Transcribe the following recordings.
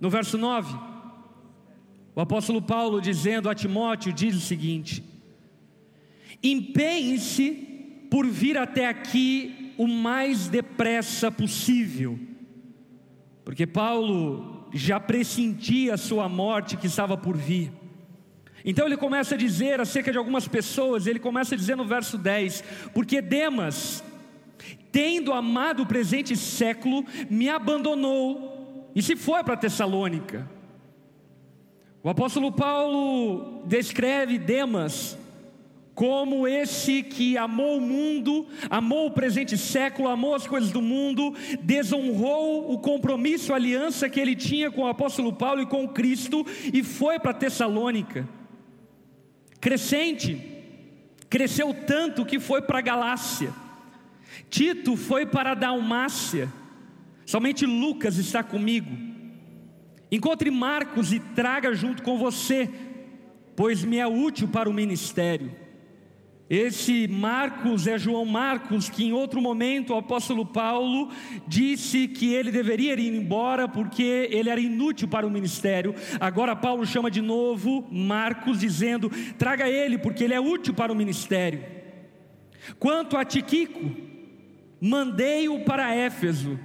No verso 9, o apóstolo Paulo dizendo a Timóteo diz o seguinte: Empenhe-se por vir até aqui o mais depressa possível, porque Paulo já pressentia a sua morte que estava por vir. Então ele começa a dizer acerca de algumas pessoas, ele começa a dizer no verso 10: Porque Demas, tendo amado o presente século, me abandonou e se foi para Tessalônica. O apóstolo Paulo descreve Demas como esse que amou o mundo, amou o presente século, amou as coisas do mundo, desonrou o compromisso, a aliança que ele tinha com o apóstolo Paulo e com Cristo e foi para Tessalônica. Crescente, cresceu tanto que foi para Galácia. Tito foi para Dalmácia. Somente Lucas está comigo. Encontre Marcos e traga junto com você, pois me é útil para o ministério. Esse Marcos é João Marcos, que em outro momento o apóstolo Paulo disse que ele deveria ir embora porque ele era inútil para o ministério. Agora Paulo chama de novo Marcos, dizendo: traga ele, porque ele é útil para o ministério. Quanto a Tiquico, mandei-o para Éfeso.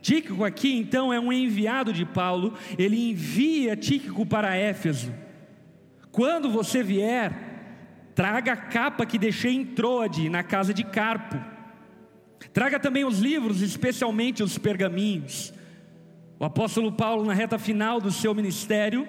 Tíquico aqui então é um enviado de Paulo, ele envia Tíquico para Éfeso. Quando você vier, Traga a capa que deixei em Troade, na casa de Carpo. Traga também os livros, especialmente os pergaminhos. O apóstolo Paulo, na reta final do seu ministério,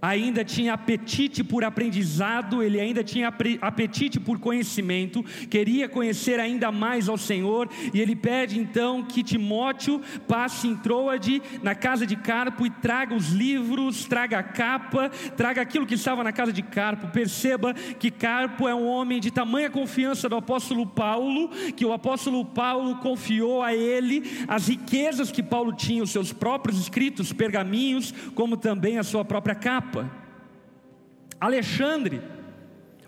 ainda tinha apetite por aprendizado, ele ainda tinha apetite por conhecimento, queria conhecer ainda mais ao Senhor, e ele pede então que Timóteo passe em Troade, na casa de Carpo, e traga os livros, traga a capa, traga aquilo que estava na casa de Carpo. Perceba que Carpo é um homem de tamanha confiança do apóstolo Paulo, que o apóstolo Paulo confiou a ele as riquezas que Paulo tinha, os seus próprios escritos, pergaminhos, como também a sua própria capa capa. Alexandre,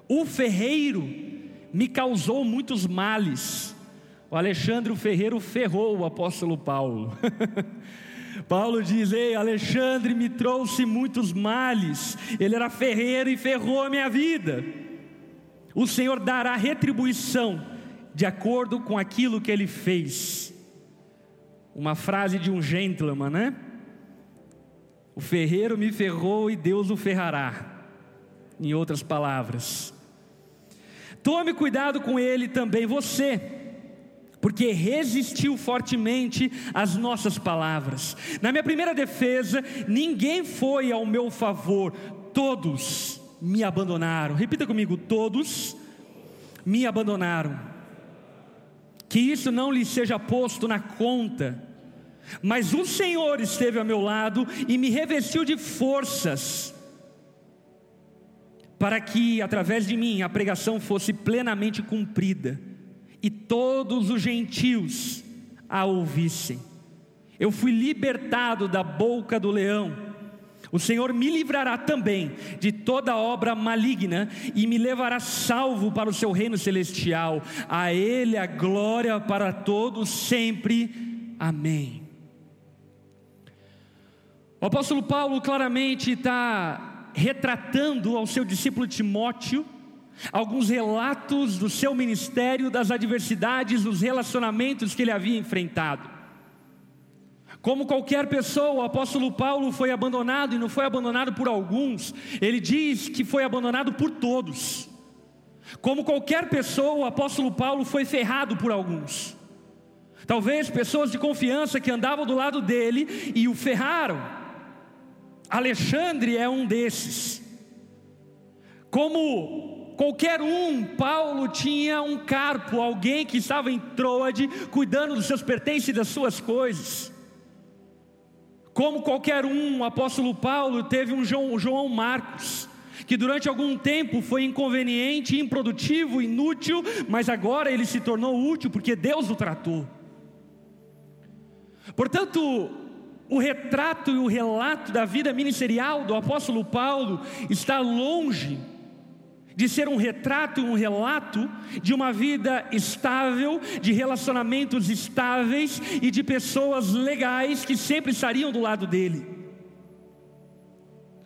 o ferreiro, me causou muitos males. O Alexandre o ferreiro ferrou o apóstolo Paulo. Paulo diz: Ei, Alexandre me trouxe muitos males. Ele era ferreiro e ferrou a minha vida. O Senhor dará retribuição de acordo com aquilo que ele fez. Uma frase de um gentleman, né? O ferreiro me ferrou e Deus o ferrará. Em outras palavras, tome cuidado com ele também você, porque resistiu fortemente às nossas palavras. Na minha primeira defesa, ninguém foi ao meu favor, todos me abandonaram. Repita comigo: todos me abandonaram. Que isso não lhe seja posto na conta mas o Senhor esteve ao meu lado e me revestiu de forças, para que através de mim a pregação fosse plenamente cumprida e todos os gentios a ouvissem. Eu fui libertado da boca do leão. O Senhor me livrará também de toda obra maligna e me levará salvo para o seu reino celestial. A Ele a glória para todos sempre. Amém. O apóstolo Paulo claramente está retratando ao seu discípulo Timóteo alguns relatos do seu ministério, das adversidades, dos relacionamentos que ele havia enfrentado. Como qualquer pessoa, o apóstolo Paulo foi abandonado e não foi abandonado por alguns, ele diz que foi abandonado por todos. Como qualquer pessoa, o apóstolo Paulo foi ferrado por alguns. Talvez pessoas de confiança que andavam do lado dele e o ferraram. Alexandre é um desses. Como qualquer um, Paulo tinha um carpo, alguém que estava em Troade, cuidando dos seus pertences e das suas coisas. Como qualquer um, o apóstolo Paulo teve um João, João Marcos, que durante algum tempo foi inconveniente, improdutivo, inútil, mas agora ele se tornou útil porque Deus o tratou. Portanto, o retrato e o relato da vida ministerial do apóstolo Paulo está longe de ser um retrato e um relato de uma vida estável, de relacionamentos estáveis e de pessoas legais que sempre estariam do lado dele.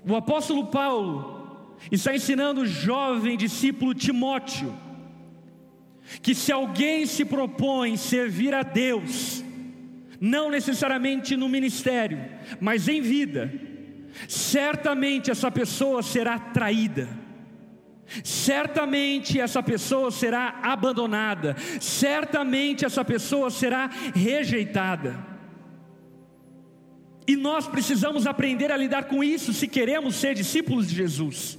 O apóstolo Paulo está ensinando o jovem discípulo Timóteo que se alguém se propõe servir a Deus, não necessariamente no ministério, mas em vida, certamente essa pessoa será traída. Certamente essa pessoa será abandonada, certamente essa pessoa será rejeitada. E nós precisamos aprender a lidar com isso se queremos ser discípulos de Jesus.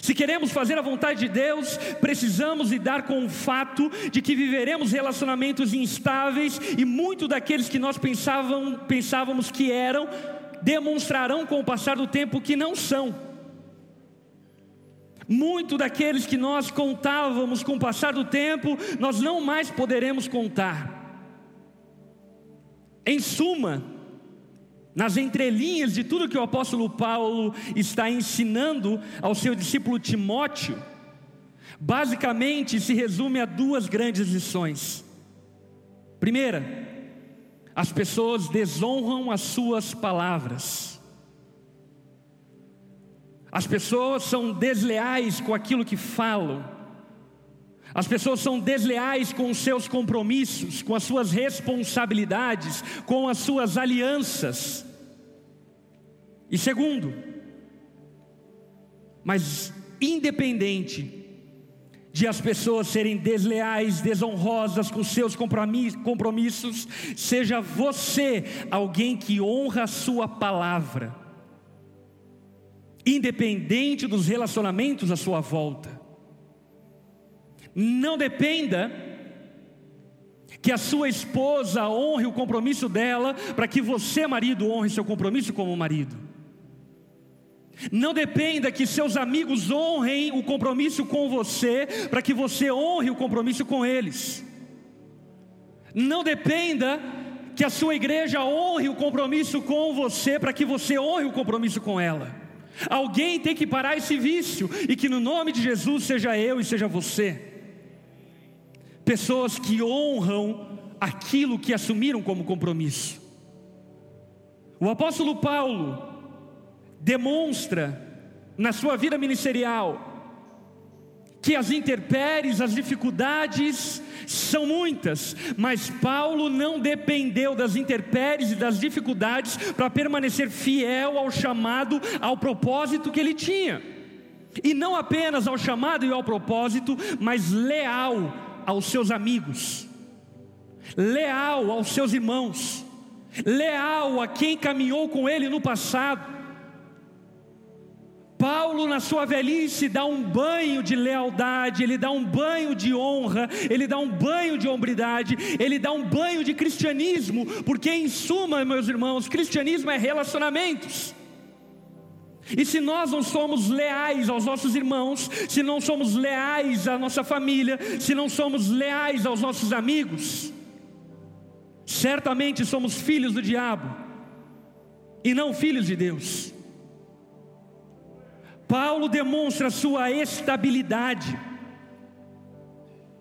Se queremos fazer a vontade de Deus, precisamos lidar com o fato de que viveremos relacionamentos instáveis e muito daqueles que nós pensavam, pensávamos que eram, demonstrarão com o passar do tempo que não são. Muito daqueles que nós contávamos com o passar do tempo, nós não mais poderemos contar. Em suma, nas entrelinhas de tudo que o apóstolo Paulo está ensinando ao seu discípulo Timóteo, basicamente se resume a duas grandes lições. Primeira, as pessoas desonram as suas palavras. As pessoas são desleais com aquilo que falam. As pessoas são desleais com os seus compromissos, com as suas responsabilidades, com as suas alianças. E segundo, mas independente de as pessoas serem desleais, desonrosas com seus compromissos, seja você alguém que honra a sua palavra, independente dos relacionamentos à sua volta. Não dependa que a sua esposa honre o compromisso dela, para que você, marido, honre seu compromisso como marido. Não dependa que seus amigos honrem o compromisso com você, para que você honre o compromisso com eles. Não dependa que a sua igreja honre o compromisso com você, para que você honre o compromisso com ela. Alguém tem que parar esse vício, e que no nome de Jesus seja eu e seja você. Pessoas que honram aquilo que assumiram como compromisso. O apóstolo Paulo, demonstra na sua vida ministerial que as intempéries, as dificuldades são muitas, mas Paulo não dependeu das intempéries e das dificuldades para permanecer fiel ao chamado, ao propósito que ele tinha. E não apenas ao chamado e ao propósito, mas leal aos seus amigos, leal aos seus irmãos, leal a quem caminhou com ele no passado Paulo, na sua velhice, dá um banho de lealdade, ele dá um banho de honra, ele dá um banho de hombridade, ele dá um banho de cristianismo, porque, em suma, meus irmãos, cristianismo é relacionamentos. E se nós não somos leais aos nossos irmãos, se não somos leais à nossa família, se não somos leais aos nossos amigos, certamente somos filhos do diabo e não filhos de Deus. Paulo demonstra sua estabilidade,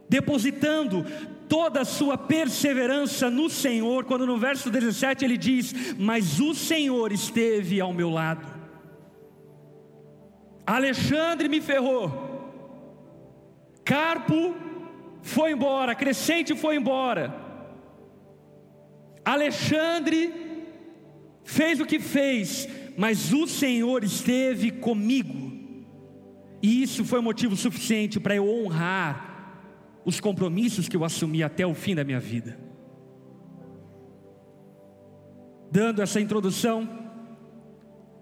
depositando toda a sua perseverança no Senhor, quando no verso 17 ele diz: Mas o Senhor esteve ao meu lado. Alexandre me ferrou, Carpo foi embora, Crescente foi embora, Alexandre fez o que fez, mas o Senhor esteve comigo, e isso foi motivo suficiente para eu honrar os compromissos que eu assumi até o fim da minha vida. Dando essa introdução,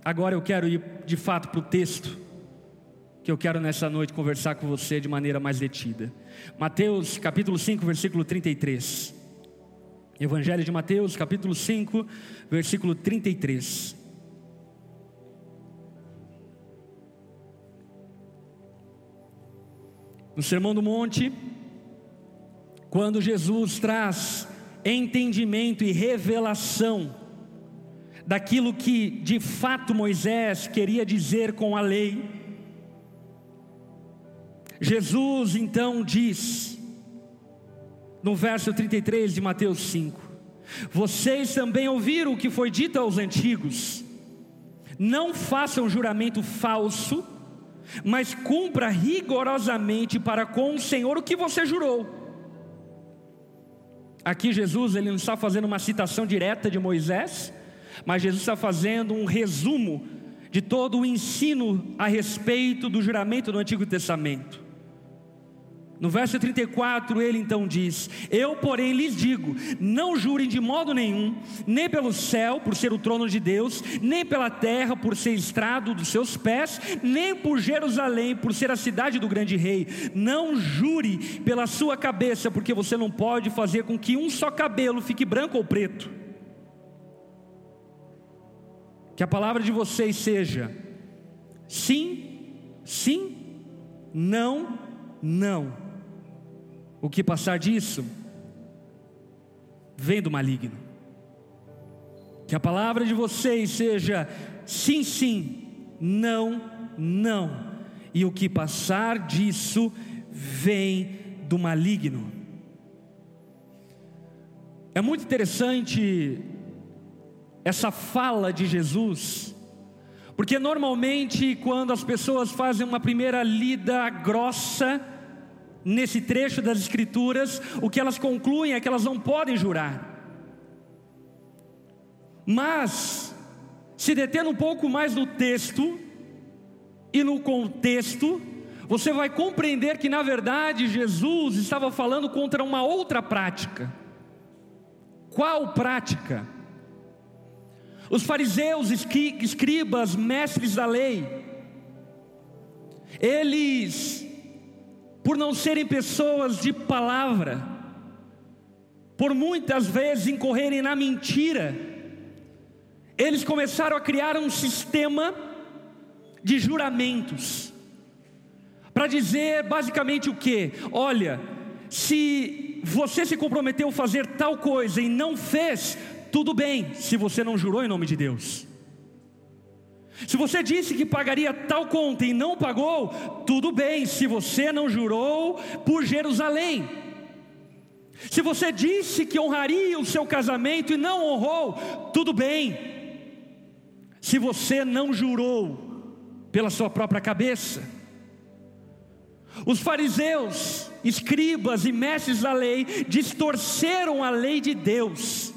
agora eu quero ir de fato para o texto, que eu quero nessa noite conversar com você de maneira mais detida. Mateus capítulo 5, versículo 33. Evangelho de Mateus, capítulo 5, versículo 33. No Sermão do Monte, quando Jesus traz entendimento e revelação daquilo que de fato Moisés queria dizer com a lei, Jesus então diz, no verso 33 de Mateus 5: Vocês também ouviram o que foi dito aos antigos: Não faça um juramento falso, mas cumpra rigorosamente para com o Senhor o que você jurou. Aqui Jesus ele não está fazendo uma citação direta de Moisés, mas Jesus está fazendo um resumo de todo o ensino a respeito do juramento do Antigo Testamento. No verso 34, ele então diz: Eu, porém, lhes digo: não jurem de modo nenhum, nem pelo céu, por ser o trono de Deus, nem pela terra, por ser estrado dos seus pés, nem por Jerusalém, por ser a cidade do grande rei. Não jure pela sua cabeça, porque você não pode fazer com que um só cabelo fique branco ou preto. Que a palavra de vocês seja sim, sim, não, não o que passar disso vem do maligno. Que a palavra de vocês seja sim, sim, não, não. E o que passar disso vem do maligno. É muito interessante essa fala de Jesus, porque normalmente quando as pessoas fazem uma primeira lida grossa, nesse trecho das Escrituras, o que elas concluem é que elas não podem jurar. Mas, se detendo um pouco mais no texto e no contexto, você vai compreender que na verdade Jesus estava falando contra uma outra prática. Qual prática? Os fariseus, escribas, mestres da lei, eles por não serem pessoas de palavra, por muitas vezes incorrerem na mentira, eles começaram a criar um sistema de juramentos, para dizer basicamente o que? Olha, se você se comprometeu a fazer tal coisa e não fez, tudo bem, se você não jurou em nome de Deus. Se você disse que pagaria tal conta e não pagou, tudo bem, se você não jurou por Jerusalém. Se você disse que honraria o seu casamento e não honrou, tudo bem. Se você não jurou pela sua própria cabeça. Os fariseus, escribas e mestres da lei distorceram a lei de Deus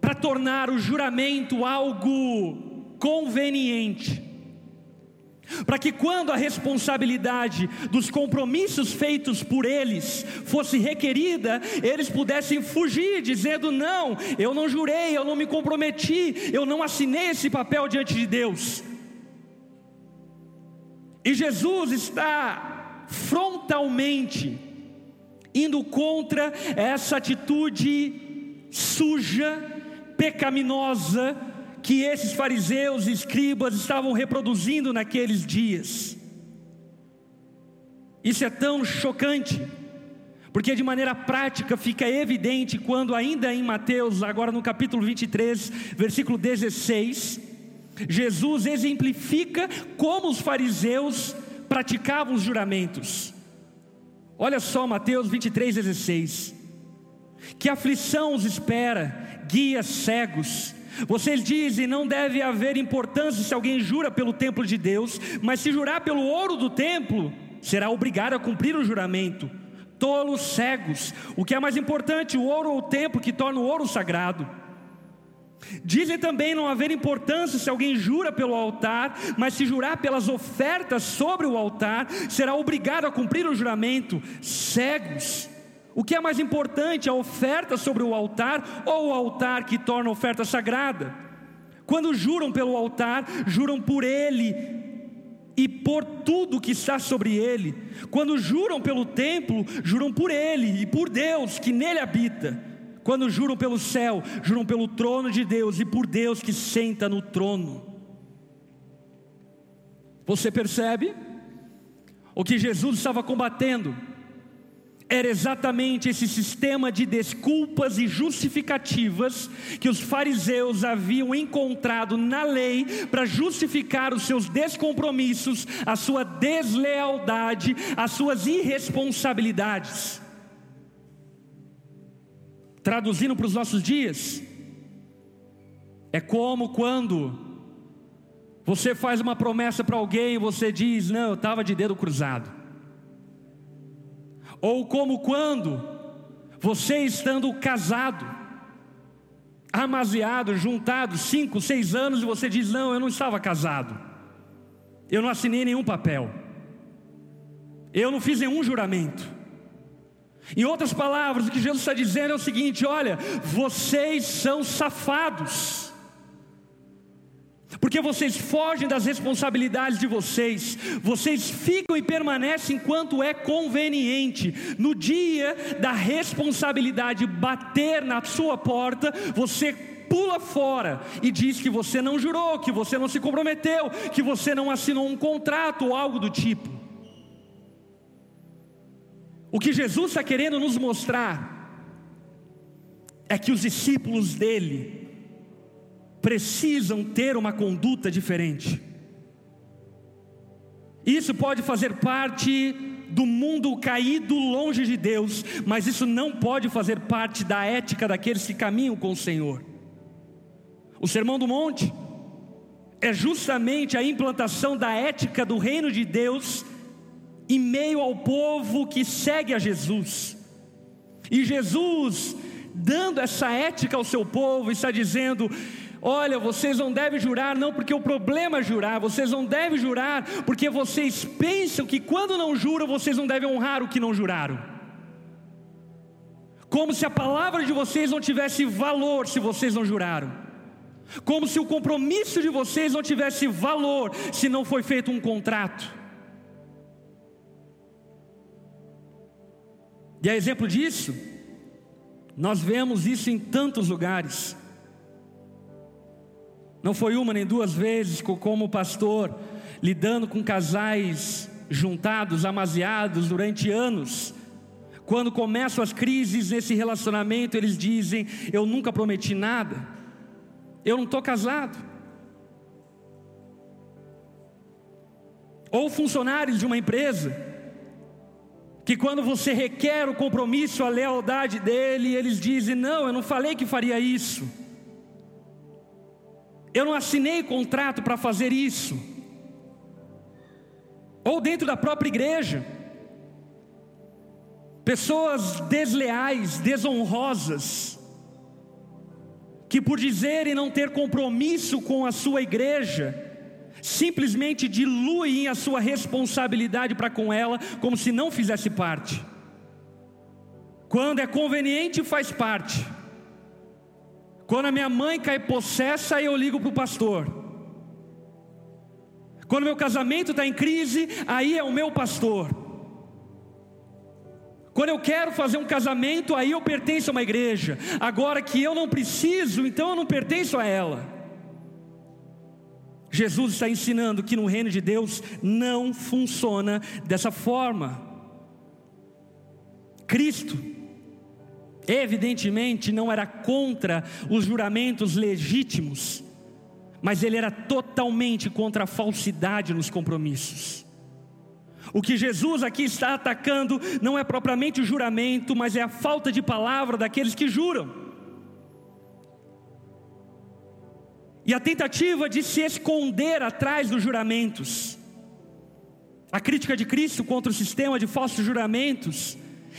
para tornar o juramento algo conveniente, para que quando a responsabilidade dos compromissos feitos por eles fosse requerida, eles pudessem fugir, dizendo: Não, eu não jurei, eu não me comprometi, eu não assinei esse papel diante de Deus. E Jesus está frontalmente indo contra essa atitude suja pecaminosa que esses fariseus e escribas estavam reproduzindo naqueles dias. Isso é tão chocante, porque de maneira prática fica evidente quando, ainda em Mateus, agora no capítulo 23, versículo 16, Jesus exemplifica como os fariseus praticavam os juramentos. Olha só Mateus 23, 16: Que aflição os espera, guias cegos. Vocês dizem não deve haver importância se alguém jura pelo templo de Deus, mas se jurar pelo ouro do templo, será obrigado a cumprir o juramento. Tolos cegos, o que é mais importante, o ouro ou o templo que torna o ouro sagrado? Dizem também não haver importância se alguém jura pelo altar, mas se jurar pelas ofertas sobre o altar, será obrigado a cumprir o juramento. Cegos, o que é mais importante, a oferta sobre o altar ou o altar que torna a oferta sagrada? Quando juram pelo altar, juram por ele e por tudo que está sobre ele. Quando juram pelo templo, juram por ele e por Deus que nele habita. Quando juram pelo céu, juram pelo trono de Deus e por Deus que senta no trono. Você percebe? O que Jesus estava combatendo era exatamente esse sistema de desculpas e justificativas que os fariseus haviam encontrado na lei para justificar os seus descompromissos, a sua deslealdade, as suas irresponsabilidades. Traduzindo para os nossos dias, É como quando você faz uma promessa para alguém e você diz: Não, eu estava de dedo cruzado. Ou como quando você estando casado, amaziado, juntado, cinco, seis anos, e você diz: Não, eu não estava casado, eu não assinei nenhum papel, eu não fiz nenhum juramento. Em outras palavras, o que Jesus está dizendo é o seguinte: olha, vocês são safados porque vocês fogem das responsabilidades de vocês, vocês ficam e permanecem enquanto é conveniente. No dia da responsabilidade bater na sua porta, você pula fora e diz que você não jurou, que você não se comprometeu, que você não assinou um contrato ou algo do tipo. O que Jesus está querendo nos mostrar é que os discípulos dele, precisam ter uma conduta diferente. Isso pode fazer parte do mundo caído longe de Deus, mas isso não pode fazer parte da ética daqueles que caminham com o Senhor. O Sermão do Monte é justamente a implantação da ética do reino de Deus em meio ao povo que segue a Jesus. E Jesus, dando essa ética ao seu povo, está dizendo: Olha, vocês não devem jurar, não porque o problema é jurar, vocês não devem jurar porque vocês pensam que quando não juram, vocês não devem honrar o que não juraram. Como se a palavra de vocês não tivesse valor se vocês não juraram. Como se o compromisso de vocês não tivesse valor se não foi feito um contrato. E a exemplo disso, nós vemos isso em tantos lugares. Não foi uma nem duas vezes como pastor, lidando com casais juntados, amaziados durante anos. Quando começam as crises nesse relacionamento, eles dizem: Eu nunca prometi nada, eu não estou casado. Ou funcionários de uma empresa, que quando você requer o compromisso, a lealdade dele, eles dizem: Não, eu não falei que faria isso. Eu não assinei contrato para fazer isso. Ou dentro da própria igreja, pessoas desleais, desonrosas, que por dizerem não ter compromisso com a sua igreja, simplesmente diluem a sua responsabilidade para com ela, como se não fizesse parte. Quando é conveniente, faz parte. Quando a minha mãe cai possessa, eu ligo para o pastor. Quando meu casamento está em crise, aí é o meu pastor. Quando eu quero fazer um casamento, aí eu pertenço a uma igreja. Agora que eu não preciso, então eu não pertenço a ela. Jesus está ensinando que no reino de Deus não funciona dessa forma. Cristo evidentemente não era contra os juramentos legítimos, mas ele era totalmente contra a falsidade nos compromissos. O que Jesus aqui está atacando não é propriamente o juramento, mas é a falta de palavra daqueles que juram. E a tentativa de se esconder atrás dos juramentos. A crítica de Cristo contra o sistema de falsos juramentos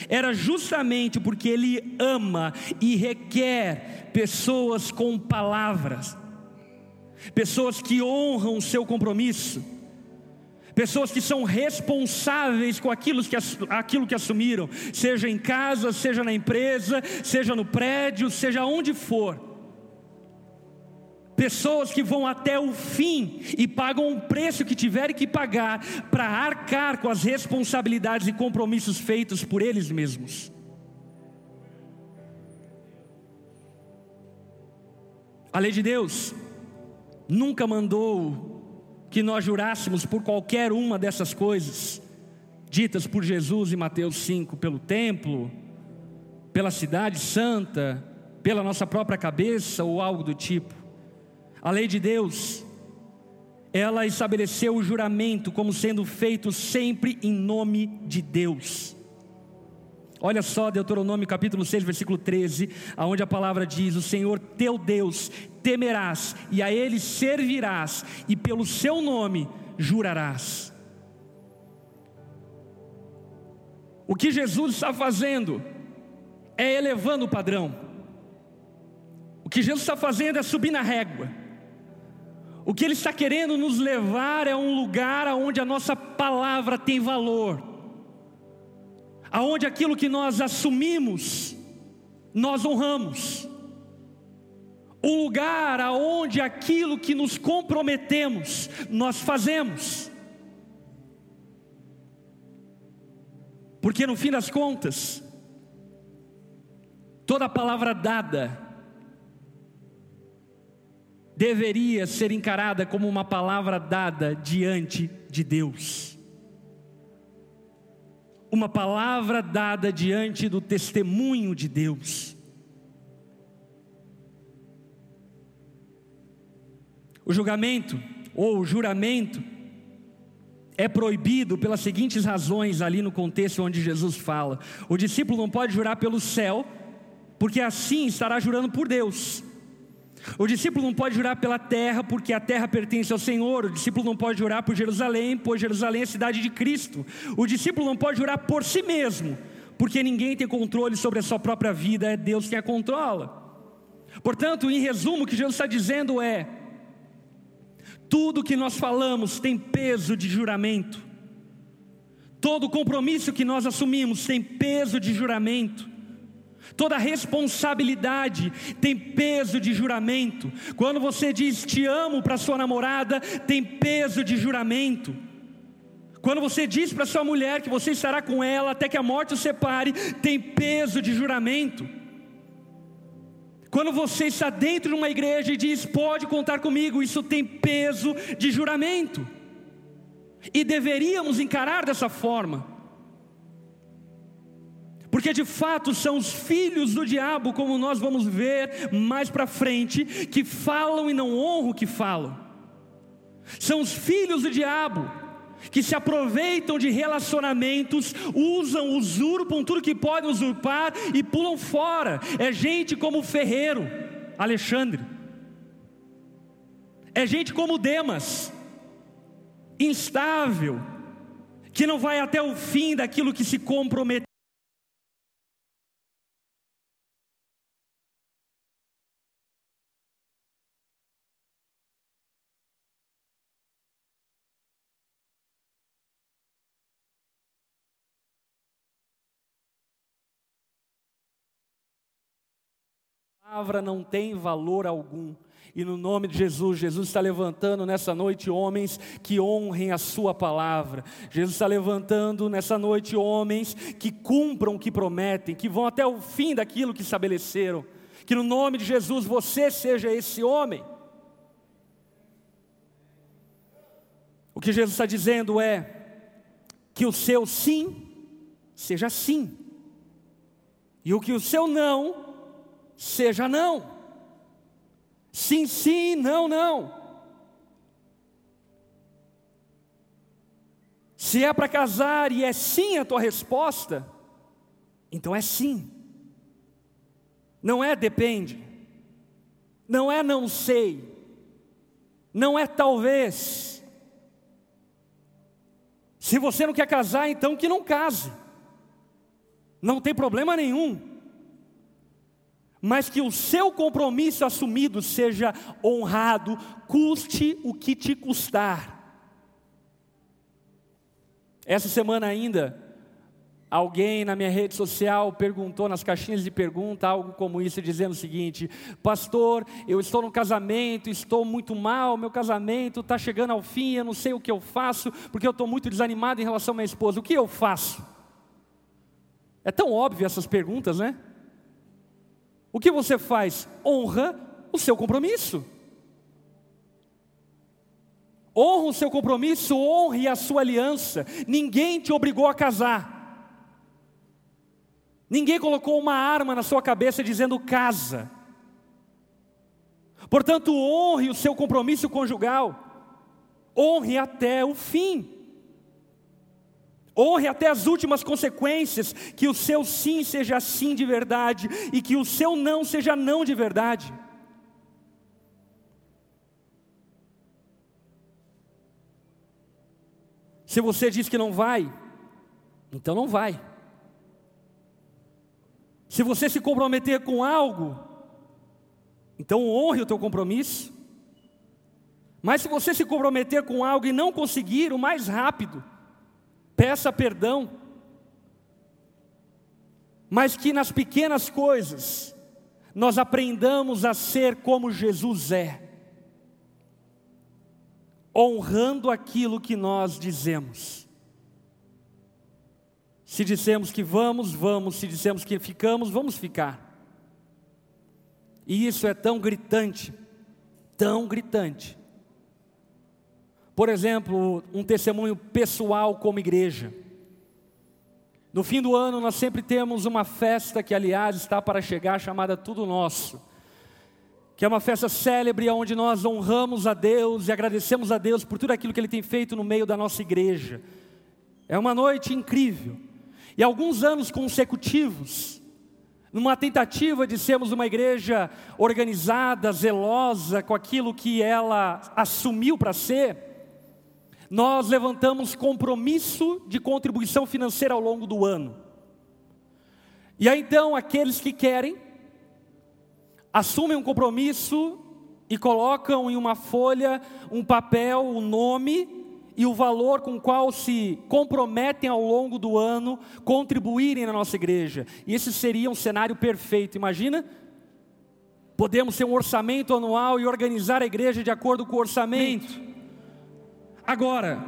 era justamente porque Ele ama e requer pessoas com palavras, pessoas que honram o seu compromisso, pessoas que são responsáveis com aquilo que, aquilo que assumiram, seja em casa, seja na empresa, seja no prédio, seja onde for pessoas que vão até o fim e pagam o preço que tiverem que pagar para arcar com as responsabilidades e compromissos feitos por eles mesmos. A lei de Deus nunca mandou que nós jurássemos por qualquer uma dessas coisas ditas por Jesus em Mateus 5, pelo templo, pela cidade santa, pela nossa própria cabeça ou algo do tipo. A lei de Deus, ela estabeleceu o juramento como sendo feito sempre em nome de Deus. Olha só Deuteronômio capítulo 6, versículo 13, aonde a palavra diz: "O Senhor teu Deus temerás e a ele servirás e pelo seu nome jurarás". O que Jesus está fazendo é elevando o padrão. O que Jesus está fazendo é subir na régua. O que Ele está querendo nos levar é um lugar onde a nossa palavra tem valor aonde aquilo que nós assumimos, nós honramos. Um lugar aonde aquilo que nos comprometemos, nós fazemos. Porque no fim das contas, toda palavra dada deveria ser encarada como uma palavra dada diante de Deus uma palavra dada diante do testemunho de Deus. O julgamento ou o juramento é proibido pelas seguintes razões ali no contexto onde Jesus fala. O discípulo não pode jurar pelo céu, porque assim estará jurando por Deus. O discípulo não pode jurar pela terra, porque a terra pertence ao Senhor. O discípulo não pode jurar por Jerusalém, pois Jerusalém é a cidade de Cristo. O discípulo não pode jurar por si mesmo, porque ninguém tem controle sobre a sua própria vida, é Deus quem a controla. Portanto, em resumo, o que Jesus está dizendo é: tudo que nós falamos tem peso de juramento, todo compromisso que nós assumimos tem peso de juramento. Toda responsabilidade tem peso de juramento. Quando você diz te amo para sua namorada, tem peso de juramento. Quando você diz para sua mulher que você estará com ela até que a morte o separe, tem peso de juramento. Quando você está dentro de uma igreja e diz pode contar comigo, isso tem peso de juramento. E deveríamos encarar dessa forma. Porque de fato são os filhos do diabo, como nós vamos ver mais para frente, que falam e não honram o que falam. São os filhos do diabo que se aproveitam de relacionamentos, usam, usurpam tudo que podem usurpar e pulam fora. É gente como o Ferreiro, Alexandre. É gente como Demas, instável, que não vai até o fim daquilo que se comprometeu. Palavra não tem valor algum. E no nome de Jesus, Jesus está levantando nessa noite homens que honrem a Sua palavra. Jesus está levantando nessa noite homens que cumpram o que prometem, que vão até o fim daquilo que estabeleceram. Que no nome de Jesus você seja esse homem. O que Jesus está dizendo é que o seu sim seja sim, e o que o seu não seja não. Sim, sim, não, não. Se é para casar e é sim a tua resposta, então é sim. Não é depende. Não é não sei. Não é talvez. Se você não quer casar, então que não case. Não tem problema nenhum mas que o seu compromisso assumido seja honrado, custe o que te custar. Essa semana ainda, alguém na minha rede social perguntou nas caixinhas de pergunta algo como isso, dizendo o seguinte: Pastor, eu estou no casamento, estou muito mal, meu casamento está chegando ao fim, eu não sei o que eu faço, porque eu estou muito desanimado em relação à minha esposa. O que eu faço? É tão óbvio essas perguntas, né? O que você faz? Honra o seu compromisso. Honra o seu compromisso, honre a sua aliança. Ninguém te obrigou a casar. Ninguém colocou uma arma na sua cabeça dizendo casa. Portanto, honre o seu compromisso conjugal. Honre até o fim. Honre até as últimas consequências, que o seu sim seja sim de verdade e que o seu não seja não de verdade. Se você diz que não vai, então não vai. Se você se comprometer com algo, então honre o teu compromisso. Mas se você se comprometer com algo e não conseguir, o mais rápido, peça perdão. Mas que nas pequenas coisas nós aprendamos a ser como Jesus é honrando aquilo que nós dizemos. Se dissemos que vamos, vamos, se dissemos que ficamos, vamos ficar. E isso é tão gritante, tão gritante. Por exemplo, um testemunho pessoal como igreja. No fim do ano, nós sempre temos uma festa que, aliás, está para chegar, chamada Tudo Nosso que é uma festa célebre onde nós honramos a Deus e agradecemos a Deus por tudo aquilo que Ele tem feito no meio da nossa igreja. É uma noite incrível. E alguns anos consecutivos, numa tentativa de sermos uma igreja organizada, zelosa com aquilo que ela assumiu para ser, nós levantamos compromisso de contribuição financeira ao longo do ano. E aí então aqueles que querem assumem um compromisso e colocam em uma folha um papel, o um nome e o valor com o qual se comprometem ao longo do ano contribuírem na nossa igreja. E esse seria um cenário perfeito, imagina? Podemos ter um orçamento anual e organizar a igreja de acordo com o orçamento. Agora,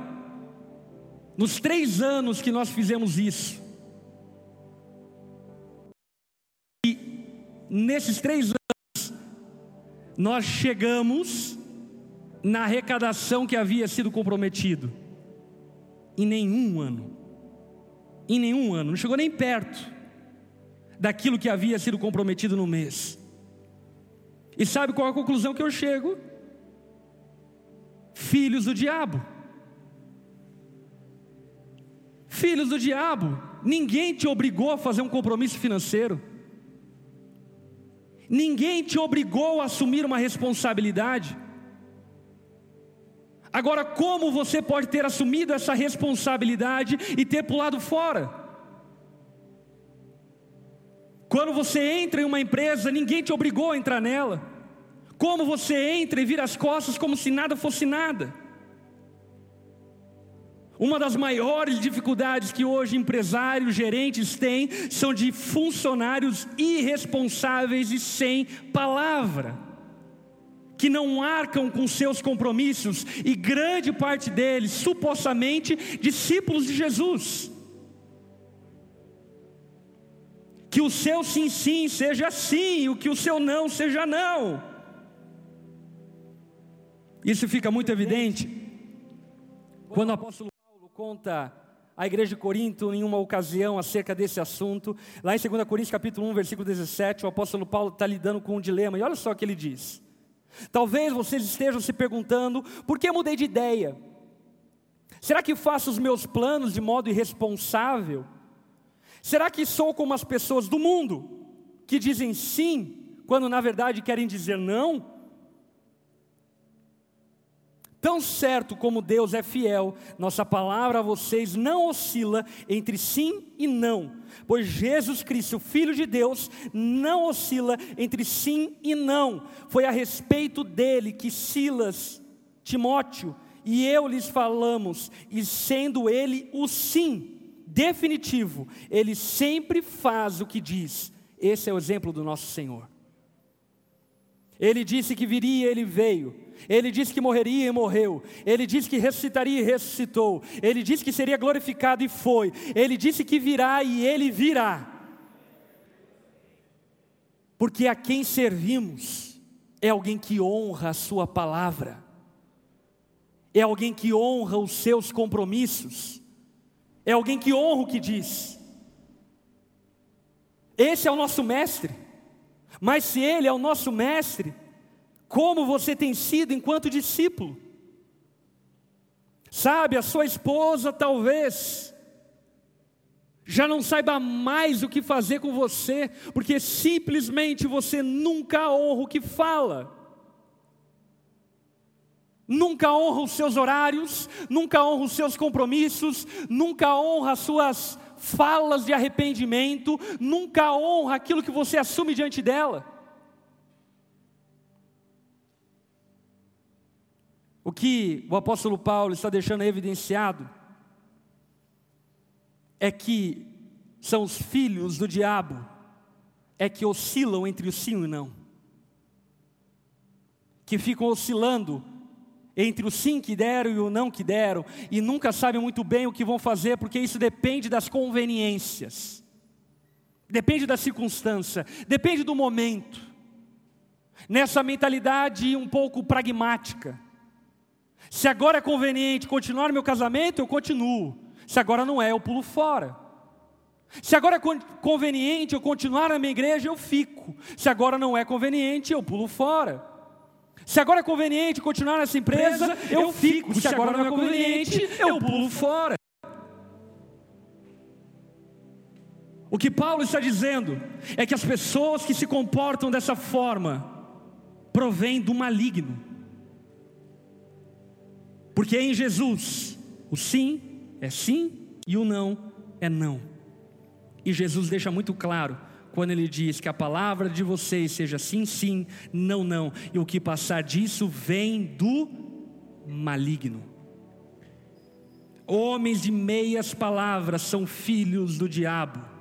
nos três anos que nós fizemos isso, e nesses três anos, nós chegamos na arrecadação que havia sido comprometido. Em nenhum ano. Em nenhum ano, não chegou nem perto daquilo que havia sido comprometido no mês. E sabe qual é a conclusão que eu chego? Filhos do diabo. Filhos do diabo, ninguém te obrigou a fazer um compromisso financeiro. Ninguém te obrigou a assumir uma responsabilidade. Agora, como você pode ter assumido essa responsabilidade e ter pulado fora? Quando você entra em uma empresa, ninguém te obrigou a entrar nela. Como você entra e vira as costas como se nada fosse nada? Uma das maiores dificuldades que hoje empresários, gerentes têm são de funcionários irresponsáveis e sem palavra, que não arcam com seus compromissos e grande parte deles, supostamente, discípulos de Jesus. Que o seu sim, sim seja sim, o que o seu não seja não. Isso fica muito evidente quando o apóstolo conta a igreja de Corinto em uma ocasião acerca desse assunto. Lá em 2 Coríntios capítulo 1, versículo 17, o apóstolo Paulo está lidando com um dilema, e olha só o que ele diz. Talvez vocês estejam se perguntando, por que mudei de ideia? Será que faço os meus planos de modo irresponsável? Será que sou como as pessoas do mundo, que dizem sim, quando na verdade querem dizer não? Tão certo como Deus é fiel, nossa palavra a vocês não oscila entre sim e não, pois Jesus Cristo, Filho de Deus, não oscila entre sim e não. Foi a respeito dele que Silas, Timóteo e eu lhes falamos, e sendo ele o sim definitivo, ele sempre faz o que diz. Esse é o exemplo do nosso Senhor. Ele disse que viria, ele veio. Ele disse que morreria e morreu. Ele disse que ressuscitaria e ressuscitou. Ele disse que seria glorificado e foi. Ele disse que virá e ele virá. Porque a quem servimos é alguém que honra a sua palavra. É alguém que honra os seus compromissos. É alguém que honra o que diz. Esse é o nosso mestre. Mas se ele é o nosso mestre, como você tem sido enquanto discípulo. Sabe, a sua esposa talvez já não saiba mais o que fazer com você, porque simplesmente você nunca honra o que fala. Nunca honra os seus horários, nunca honra os seus compromissos, nunca honra as suas falas de arrependimento, nunca honra aquilo que você assume diante dela. O que o apóstolo Paulo está deixando evidenciado é que são os filhos do diabo é que oscilam entre o sim e não. Que ficam oscilando entre o sim que deram e o não que deram, e nunca sabem muito bem o que vão fazer, porque isso depende das conveniências, depende da circunstância, depende do momento. Nessa mentalidade um pouco pragmática. Se agora é conveniente continuar meu casamento, eu continuo. Se agora não é, eu pulo fora. Se agora é conveniente eu continuar na minha igreja, eu fico. Se agora não é conveniente, eu pulo fora. Se agora é conveniente continuar nessa empresa, eu fico. Se agora não é conveniente, eu pulo fora. O que Paulo está dizendo é que as pessoas que se comportam dessa forma provêm do maligno. Porque em Jesus, o sim é sim e o não é não. E Jesus deixa muito claro quando ele diz que a palavra de vocês seja sim, sim, não, não, e o que passar disso vem do maligno. Homens de meias palavras são filhos do diabo.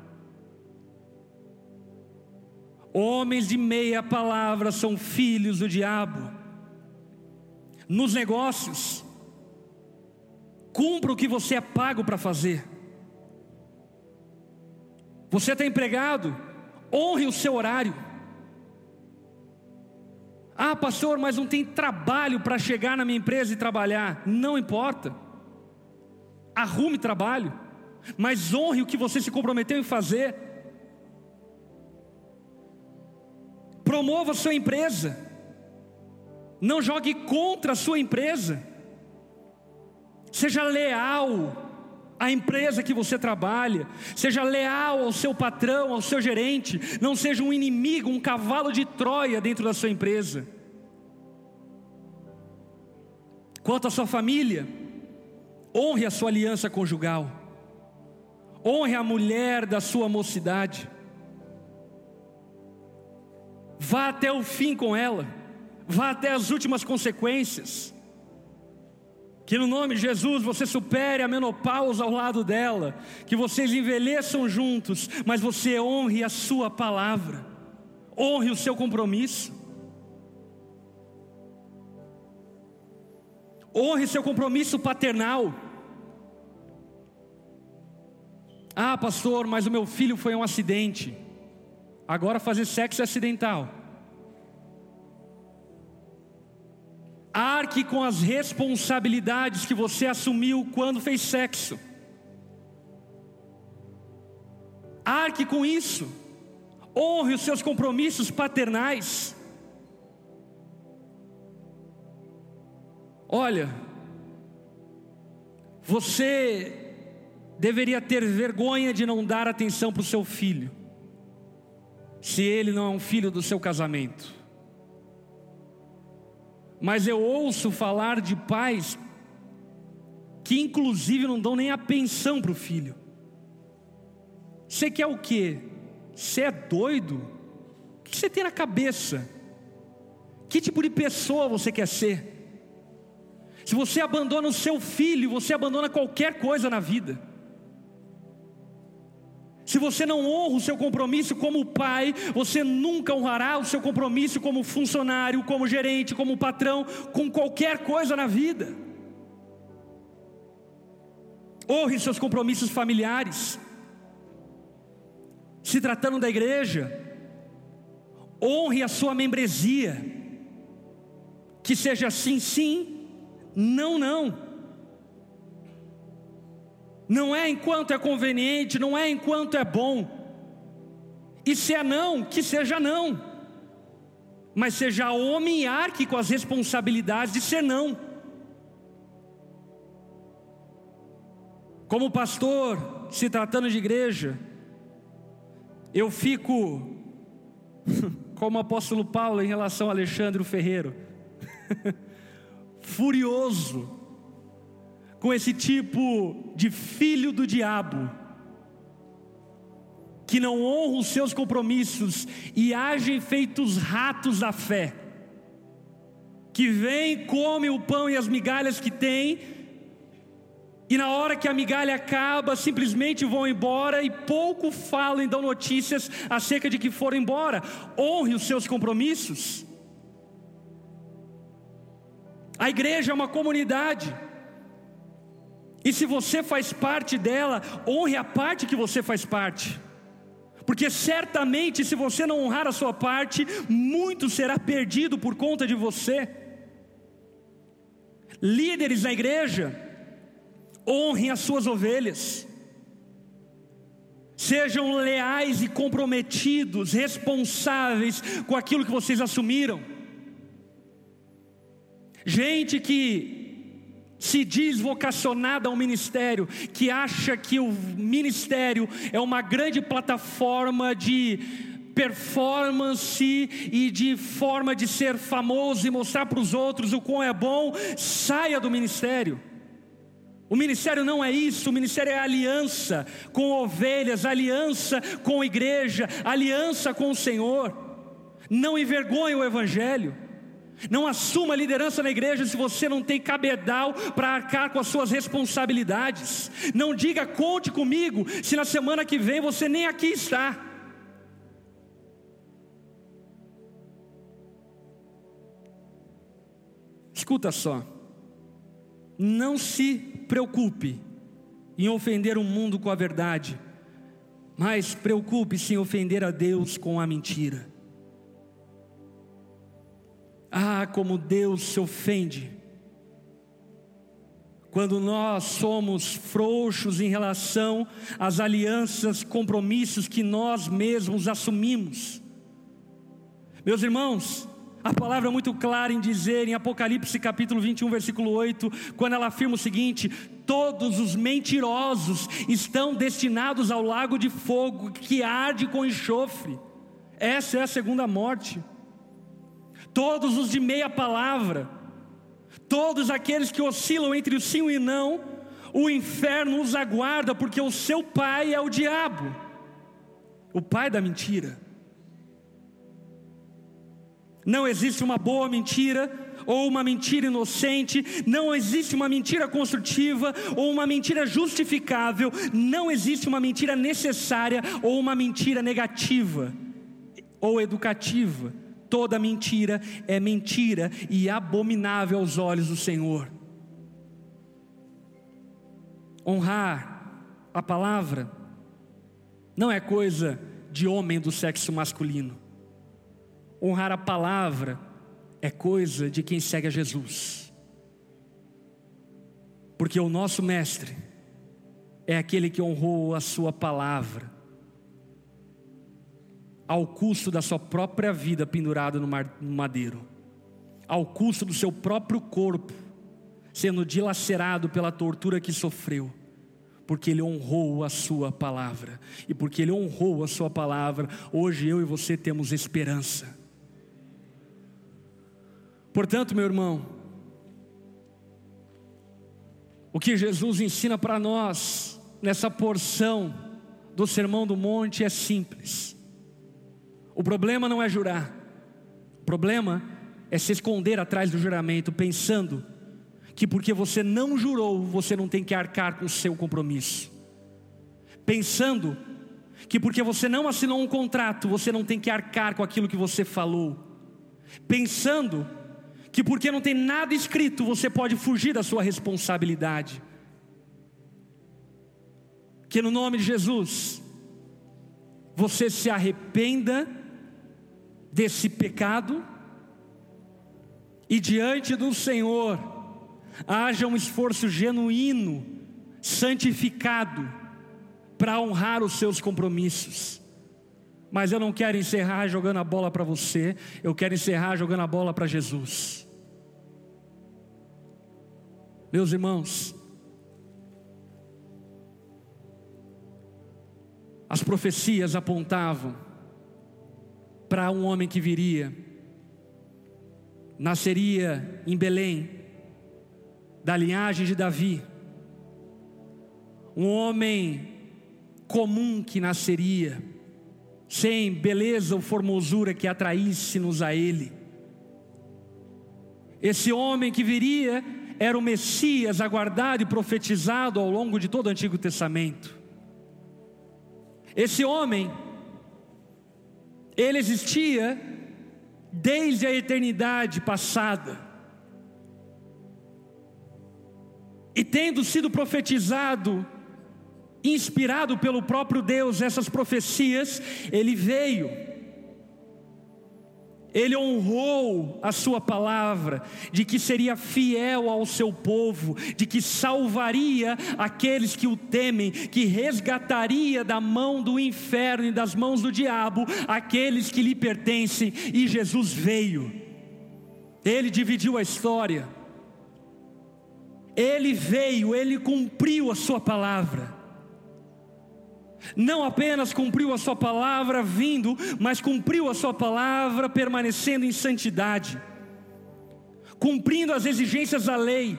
Homens de meia palavra são filhos do diabo. Nos negócios, Cumpra o que você é pago para fazer. Você está empregado, honre o seu horário. Ah, pastor, mas não tem trabalho para chegar na minha empresa e trabalhar. Não importa. Arrume trabalho, mas honre o que você se comprometeu em fazer. Promova a sua empresa. Não jogue contra a sua empresa. Seja leal à empresa que você trabalha, seja leal ao seu patrão, ao seu gerente, não seja um inimigo, um cavalo de Troia dentro da sua empresa. Quanto à sua família, honre a sua aliança conjugal, honre a mulher da sua mocidade, vá até o fim com ela, vá até as últimas consequências. Que no nome de Jesus você supere a menopausa ao lado dela, que vocês envelheçam juntos, mas você honre a sua palavra, honre o seu compromisso. Honre seu compromisso paternal. Ah, pastor, mas o meu filho foi um acidente. Agora fazer sexo é acidental. Arque com as responsabilidades que você assumiu quando fez sexo. Arque com isso. Honre os seus compromissos paternais. Olha, você deveria ter vergonha de não dar atenção para o seu filho, se ele não é um filho do seu casamento mas eu ouço falar de pais que inclusive não dão nem a pensão para o filho. Você quer o quê? Você é doido? O que você tem na cabeça? Que tipo de pessoa você quer ser? Se você abandona o seu filho, você abandona qualquer coisa na vida. Se você não honra o seu compromisso como pai, você nunca honrará o seu compromisso como funcionário, como gerente, como patrão, com qualquer coisa na vida. Honre seus compromissos familiares. Se tratando da igreja, honre a sua membresia. Que seja sim, sim, não, não não é enquanto é conveniente, não é enquanto é bom. E se é não, que seja não. Mas seja homem e arque com as responsabilidades de ser não. Como pastor, se tratando de igreja, eu fico como o apóstolo Paulo em relação a Alexandre Ferreiro, furioso com esse tipo de filho do diabo, que não honra os seus compromissos e agem feitos ratos da fé, que vem, come o pão e as migalhas que tem, e na hora que a migalha acaba, simplesmente vão embora e pouco falam e dão notícias acerca de que foram embora. Honre os seus compromissos. A igreja é uma comunidade. E se você faz parte dela, honre a parte que você faz parte. Porque certamente, se você não honrar a sua parte, muito será perdido por conta de você. Líderes na igreja, honrem as suas ovelhas, sejam leais e comprometidos, responsáveis com aquilo que vocês assumiram. Gente que se diz vocacionada ao ministério, que acha que o ministério é uma grande plataforma de performance e de forma de ser famoso e mostrar para os outros o quão é bom, saia do ministério. O ministério não é isso, o ministério é aliança com ovelhas, aliança com igreja, aliança com o Senhor. Não envergonhe o Evangelho. Não assuma liderança na igreja se você não tem cabedal para arcar com as suas responsabilidades. Não diga conte comigo se na semana que vem você nem aqui está. Escuta só. Não se preocupe em ofender o mundo com a verdade, mas preocupe-se em ofender a Deus com a mentira. Ah, como Deus se ofende quando nós somos frouxos em relação às alianças, compromissos que nós mesmos assumimos. Meus irmãos, a palavra é muito clara em dizer, em Apocalipse capítulo 21, versículo 8, quando ela afirma o seguinte: Todos os mentirosos estão destinados ao lago de fogo que arde com enxofre. Essa é a segunda morte. Todos os de meia palavra, todos aqueles que oscilam entre o sim e não, o inferno os aguarda, porque o seu pai é o diabo, o pai da mentira. Não existe uma boa mentira ou uma mentira inocente, não existe uma mentira construtiva ou uma mentira justificável, não existe uma mentira necessária ou uma mentira negativa ou educativa. Toda mentira é mentira e abominável aos olhos do Senhor. Honrar a palavra não é coisa de homem do sexo masculino. Honrar a palavra é coisa de quem segue a Jesus. Porque o nosso mestre é aquele que honrou a sua palavra ao custo da sua própria vida pendurado no madeiro, ao custo do seu próprio corpo sendo dilacerado pela tortura que sofreu porque ele honrou a sua palavra. E porque ele honrou a sua palavra, hoje eu e você temos esperança. Portanto, meu irmão, o que Jesus ensina para nós nessa porção do Sermão do Monte é simples. O problema não é jurar, o problema é se esconder atrás do juramento, pensando que porque você não jurou, você não tem que arcar com o seu compromisso, pensando que porque você não assinou um contrato, você não tem que arcar com aquilo que você falou, pensando que porque não tem nada escrito, você pode fugir da sua responsabilidade. Que no nome de Jesus, você se arrependa desse pecado e diante do Senhor haja um esforço genuíno, santificado, para honrar os seus compromissos. Mas eu não quero encerrar jogando a bola para você, eu quero encerrar jogando a bola para Jesus. Meus irmãos, As profecias apontavam para um homem que viria, nasceria em Belém, da linhagem de Davi, um homem comum que nasceria, sem beleza ou formosura que atraísse-nos a ele. Esse homem que viria era o Messias aguardado e profetizado ao longo de todo o Antigo Testamento. Esse homem, ele existia desde a eternidade passada. E tendo sido profetizado, inspirado pelo próprio Deus, essas profecias, ele veio ele honrou a sua palavra, de que seria fiel ao seu povo, de que salvaria aqueles que o temem, que resgataria da mão do inferno e das mãos do diabo aqueles que lhe pertencem, e Jesus veio, ele dividiu a história, ele veio, ele cumpriu a sua palavra não apenas cumpriu a sua palavra vindo, mas cumpriu a sua palavra permanecendo em santidade, cumprindo as exigências da lei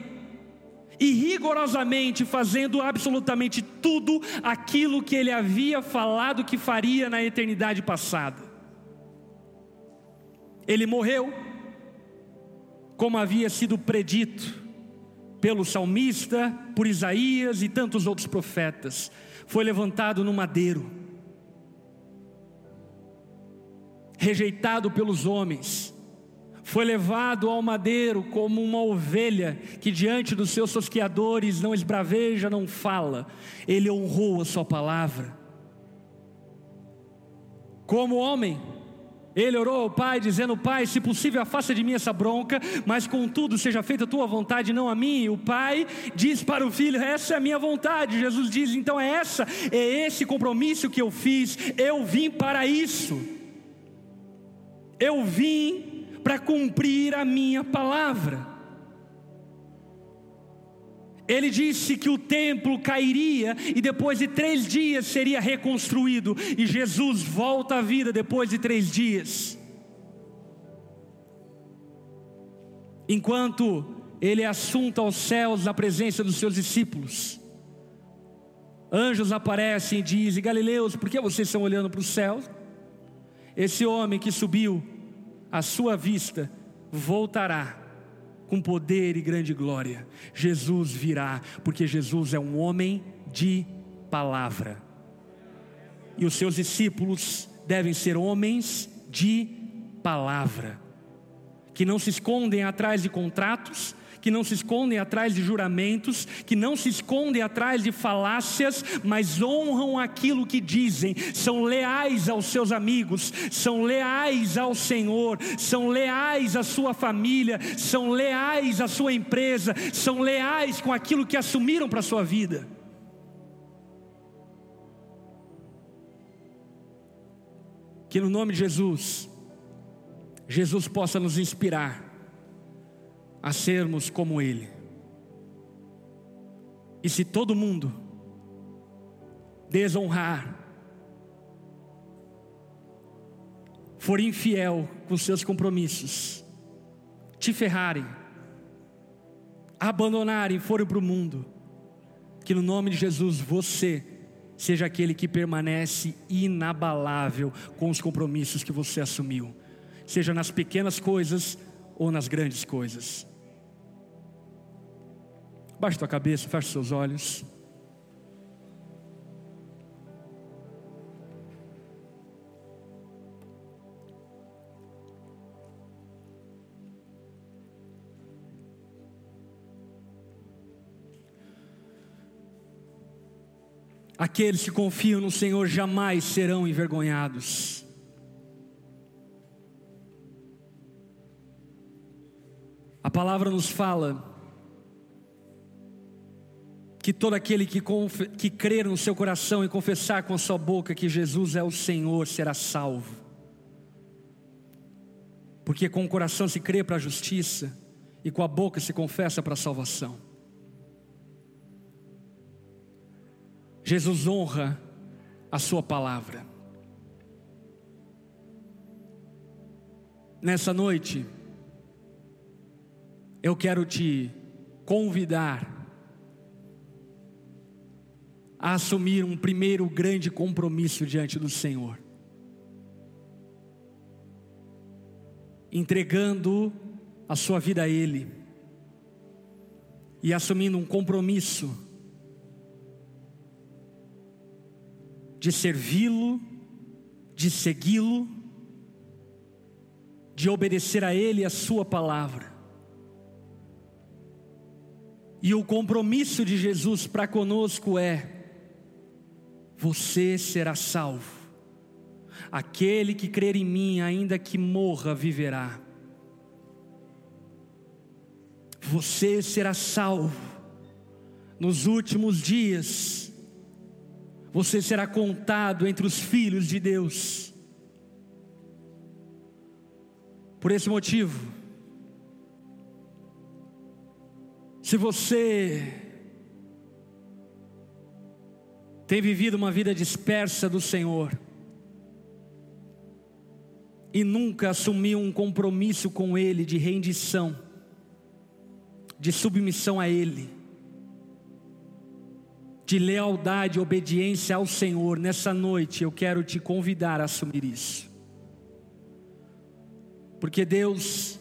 e rigorosamente fazendo absolutamente tudo aquilo que ele havia falado que faria na eternidade passada. Ele morreu, como havia sido predito pelo salmista, por Isaías e tantos outros profetas foi levantado no madeiro, rejeitado pelos homens, foi levado ao madeiro como uma ovelha que diante dos seus tosqueadores não esbraveja, não fala, ele honrou a sua palavra. Como homem, ele orou ao Pai, dizendo: Pai, se possível, afasta de mim essa bronca, mas contudo, seja feita a tua vontade, não a minha. E o Pai diz para o filho: Essa é a minha vontade. Jesus diz: Então é essa, é esse compromisso que eu fiz. Eu vim para isso. Eu vim para cumprir a minha palavra. Ele disse que o templo cairia e depois de três dias seria reconstruído, e Jesus volta à vida depois de três dias. Enquanto ele é assunto aos céus na presença dos seus discípulos, anjos aparecem e dizem: Galileus, por que vocês estão olhando para o céu? Esse homem que subiu à sua vista voltará com poder e grande glória. Jesus virá, porque Jesus é um homem de palavra. E os seus discípulos devem ser homens de palavra, que não se escondem atrás de contratos, que não se escondem atrás de juramentos, que não se escondem atrás de falácias, mas honram aquilo que dizem, são leais aos seus amigos, são leais ao Senhor, são leais à sua família, são leais à sua empresa, são leais com aquilo que assumiram para a sua vida. Que no nome de Jesus, Jesus possa nos inspirar a sermos como Ele. E se todo mundo desonrar, for infiel com seus compromissos, te ferrarem, abandonarem, forem para o mundo, que no nome de Jesus você seja aquele que permanece inabalável com os compromissos que você assumiu, seja nas pequenas coisas ou nas grandes coisas. Baixe tua cabeça, feche seus olhos. Aqueles que confiam no Senhor jamais serão envergonhados. A palavra nos fala que todo aquele que, que crer no seu coração e confessar com a sua boca que Jesus é o Senhor será salvo. Porque com o coração se crê para a justiça e com a boca se confessa para a salvação. Jesus honra a Sua palavra. Nessa noite, eu quero te convidar a assumir um primeiro grande compromisso diante do Senhor. Entregando a sua vida a Ele e assumindo um compromisso de servi-lo, de segui-lo, de obedecer a Ele e a Sua palavra. E o compromisso de Jesus para conosco é: você será salvo. Aquele que crer em mim, ainda que morra, viverá. Você será salvo. Nos últimos dias, você será contado entre os filhos de Deus. Por esse motivo, Se você tem vivido uma vida dispersa do Senhor e nunca assumiu um compromisso com Ele de rendição, de submissão a Ele, de lealdade obediência ao Senhor, nessa noite eu quero te convidar a assumir isso, porque Deus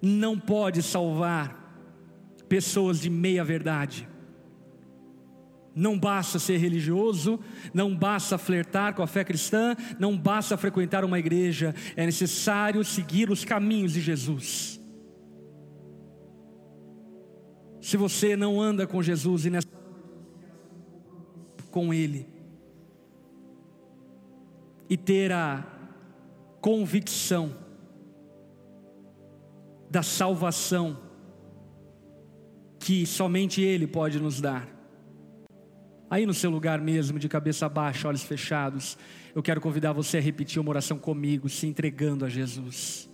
não pode salvar pessoas de meia verdade. Não basta ser religioso, não basta flertar com a fé cristã, não basta frequentar uma igreja, é necessário seguir os caminhos de Jesus. Se você não anda com Jesus e nessa com Ele, e ter a convicção da salvação que somente Ele pode nos dar. Aí no seu lugar mesmo, de cabeça baixa, olhos fechados, eu quero convidar você a repetir uma oração comigo, se entregando a Jesus.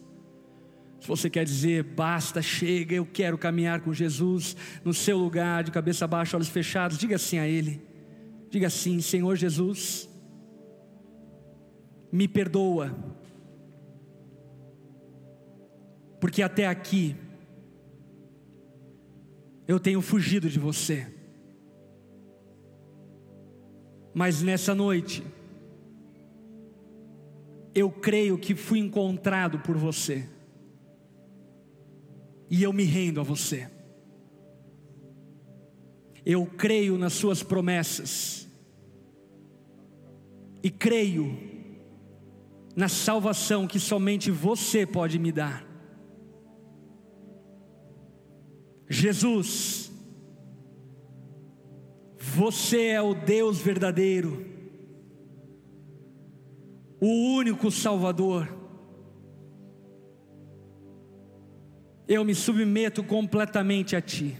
Se você quer dizer, basta, chega, eu quero caminhar com Jesus, no seu lugar, de cabeça baixa, olhos fechados, diga assim a Ele: diga assim, Senhor Jesus, me perdoa porque até aqui eu tenho fugido de você. Mas nessa noite, eu creio que fui encontrado por você, e eu me rendo a você. Eu creio nas Suas promessas, e creio na salvação que somente você pode me dar. Jesus, você é o Deus verdadeiro, o único Salvador. Eu me submeto completamente a Ti,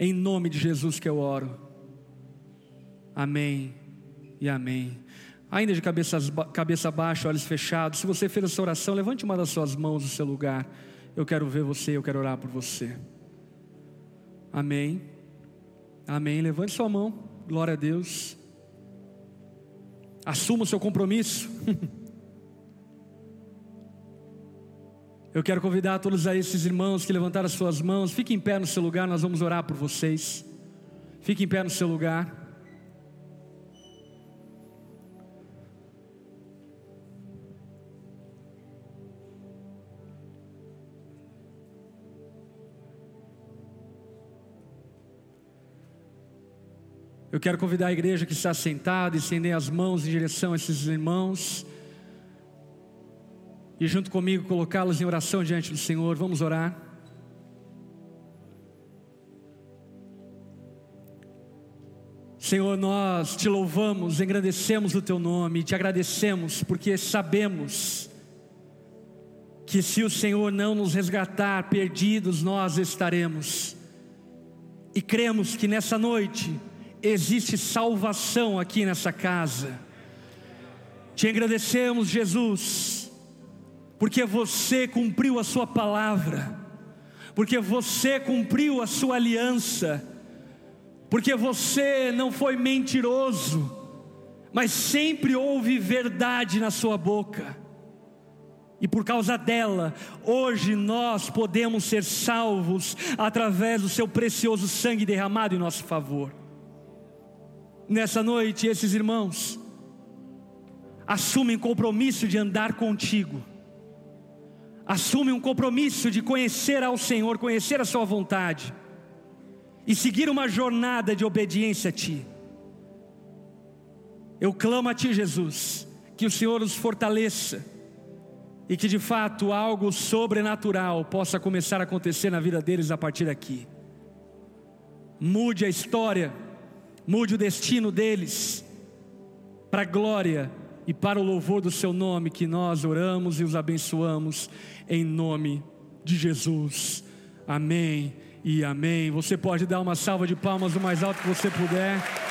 em nome de Jesus que eu oro, amém e amém. Ainda de cabeça, cabeça baixa, olhos fechados, se você fez essa oração, levante uma das suas mãos no seu lugar. Eu quero ver você, eu quero orar por você. Amém. Amém. Levante sua mão. Glória a Deus. Assuma o seu compromisso. Eu quero convidar todos esses irmãos que levantaram as suas mãos. Fiquem em pé no seu lugar, nós vamos orar por vocês. Fiquem em pé no seu lugar. Eu quero convidar a igreja que está sentada, estender as mãos em direção a esses irmãos. E junto comigo colocá-los em oração diante do Senhor. Vamos orar. Senhor, nós te louvamos, engrandecemos o teu nome, te agradecemos porque sabemos que se o Senhor não nos resgatar, perdidos nós estaremos. E cremos que nessa noite existe salvação aqui nessa casa. Te agradecemos, Jesus, porque você cumpriu a Sua palavra, porque você cumpriu a Sua aliança porque você não foi mentiroso, mas sempre houve verdade na sua boca. E por causa dela, hoje nós podemos ser salvos através do seu precioso sangue derramado em nosso favor. Nessa noite, esses irmãos assumem compromisso de andar contigo, assumem um compromisso de conhecer ao Senhor, conhecer a Sua vontade e seguir uma jornada de obediência a Ti. Eu clamo a Ti, Jesus, que o Senhor os fortaleça e que de fato algo sobrenatural possa começar a acontecer na vida deles a partir daqui. Mude a história, mude o destino deles, para a glória e para o louvor do Seu nome, que nós oramos e os abençoamos, em nome de Jesus. Amém e amém. Você pode dar uma salva de palmas o mais alto que você puder.